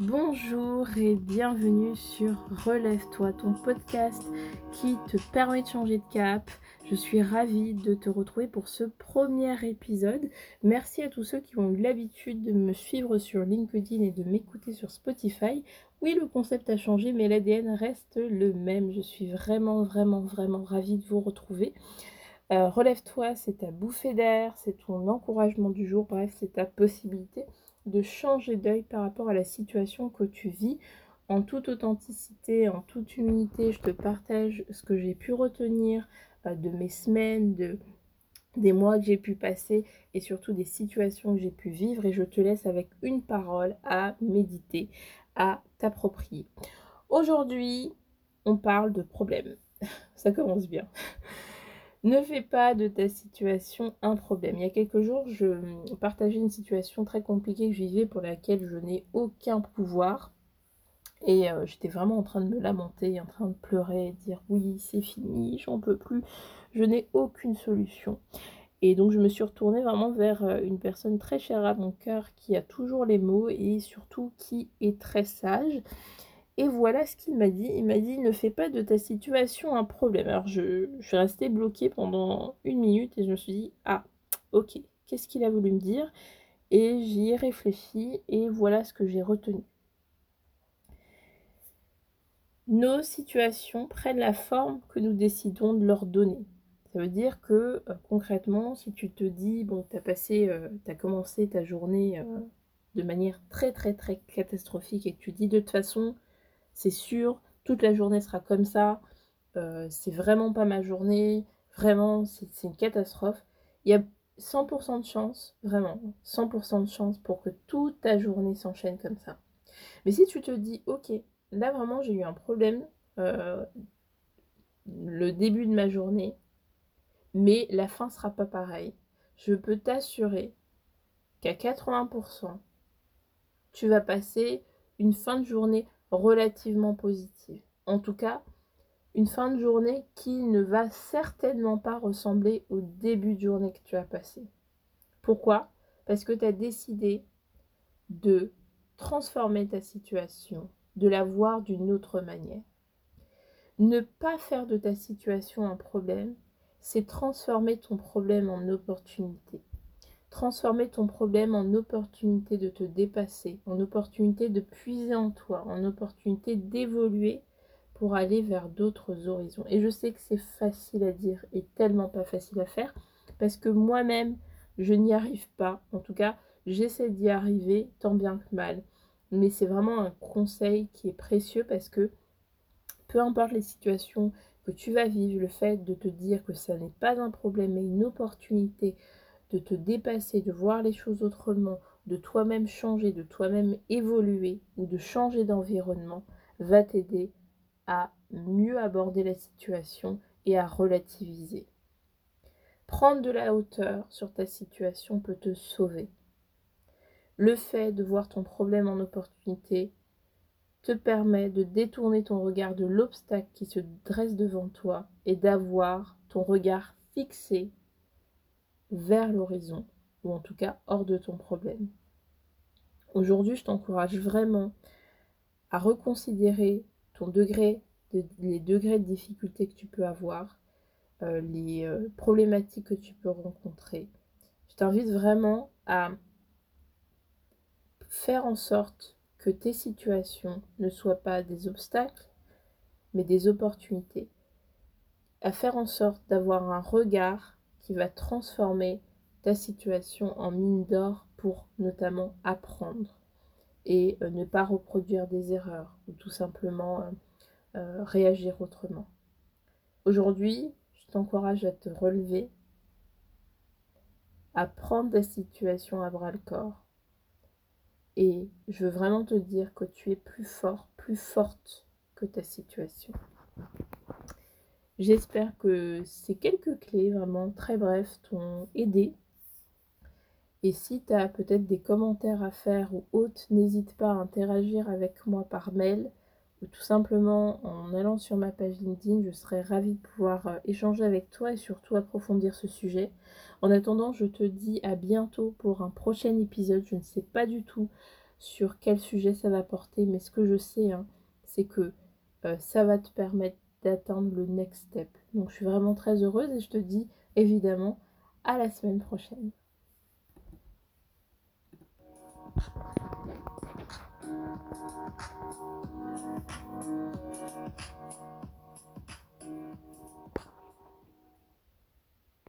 Bonjour et bienvenue sur Relève-toi, ton podcast qui te permet de changer de cap. Je suis ravie de te retrouver pour ce premier épisode. Merci à tous ceux qui ont eu l'habitude de me suivre sur LinkedIn et de m'écouter sur Spotify. Oui, le concept a changé, mais l'ADN reste le même. Je suis vraiment, vraiment, vraiment ravie de vous retrouver. Euh, relève-toi, c'est ta bouffée d'air, c'est ton encouragement du jour, bref, c'est ta possibilité de changer d'œil par rapport à la situation que tu vis. En toute authenticité, en toute humilité, je te partage ce que j'ai pu retenir euh, de mes semaines, de, des mois que j'ai pu passer et surtout des situations que j'ai pu vivre et je te laisse avec une parole à méditer, à t'approprier. Aujourd'hui, on parle de problèmes. Ça commence bien. Ne fais pas de ta situation un problème. Il y a quelques jours, je partageais une situation très compliquée que je vivais pour laquelle je n'ai aucun pouvoir. Et euh, j'étais vraiment en train de me lamenter, en train de pleurer, dire oui, c'est fini, j'en peux plus, je n'ai aucune solution. Et donc je me suis retournée vraiment vers euh, une personne très chère à mon cœur qui a toujours les mots et surtout qui est très sage et voilà ce qu'il m'a dit. Il m'a dit ne fais pas de ta situation un problème. Alors je, suis restée bloquée pendant une minute et je me suis dit ah ok, qu'est-ce qu'il a voulu me dire? Et j'y ai réfléchi et voilà ce que j'ai retenu. Nos situations prennent la forme que nous décidons de leur donner. Ça veut dire que euh, concrètement, si tu te dis, bon, tu as passé, euh, tu as commencé ta journée euh, de manière très très très catastrophique et que tu dis de toute façon, c'est sûr, toute la journée sera comme ça, euh, c'est vraiment pas ma journée, vraiment, c'est une catastrophe. Il y a 100% de chance, vraiment, 100% de chance pour que toute ta journée s'enchaîne comme ça. Mais si tu te dis, ok, là vraiment j'ai eu un problème euh, le début de ma journée, mais la fin sera pas pareille, je peux t'assurer qu'à 80%, tu vas passer une fin de journée relativement positive. En tout cas, une fin de journée qui ne va certainement pas ressembler au début de journée que tu as passé. Pourquoi? Parce que tu as décidé de transformer ta situation, de la voir d'une autre manière. Ne pas faire de ta situation un problème, c'est transformer ton problème en opportunité transformer ton problème en opportunité de te dépasser, en opportunité de puiser en toi, en opportunité d'évoluer pour aller vers d'autres horizons. Et je sais que c'est facile à dire et tellement pas facile à faire parce que moi-même, je n'y arrive pas. En tout cas, j'essaie d'y arriver tant bien que mal. Mais c'est vraiment un conseil qui est précieux parce que peu importe les situations que tu vas vivre, le fait de te dire que ça n'est pas un problème mais une opportunité de te dépasser, de voir les choses autrement, de toi-même changer, de toi-même évoluer ou de changer d'environnement, va t'aider à mieux aborder la situation et à relativiser. Prendre de la hauteur sur ta situation peut te sauver. Le fait de voir ton problème en opportunité te permet de détourner ton regard de l'obstacle qui se dresse devant toi et d'avoir ton regard fixé vers l'horizon, ou en tout cas hors de ton problème. Aujourd'hui, je t'encourage vraiment à reconsidérer ton degré les degrés de difficulté que tu peux avoir, euh, les euh, problématiques que tu peux rencontrer. Je t'invite vraiment à faire en sorte que tes situations ne soient pas des obstacles, mais des opportunités. À faire en sorte d'avoir un regard va transformer ta situation en mine d'or pour notamment apprendre et euh, ne pas reproduire des erreurs ou tout simplement euh, euh, réagir autrement. Aujourd'hui, je t'encourage à te relever, à prendre ta situation à bras le corps et je veux vraiment te dire que tu es plus fort, plus forte que ta situation. J'espère que ces quelques clés, vraiment très brefs, t'ont aidé. Et si tu as peut-être des commentaires à faire ou autres, n'hésite pas à interagir avec moi par mail ou tout simplement en allant sur ma page LinkedIn. Je serais ravie de pouvoir euh, échanger avec toi et surtout approfondir ce sujet. En attendant, je te dis à bientôt pour un prochain épisode. Je ne sais pas du tout sur quel sujet ça va porter, mais ce que je sais, hein, c'est que euh, ça va te permettre d'atteindre le next step. Donc je suis vraiment très heureuse et je te dis évidemment à la semaine prochaine.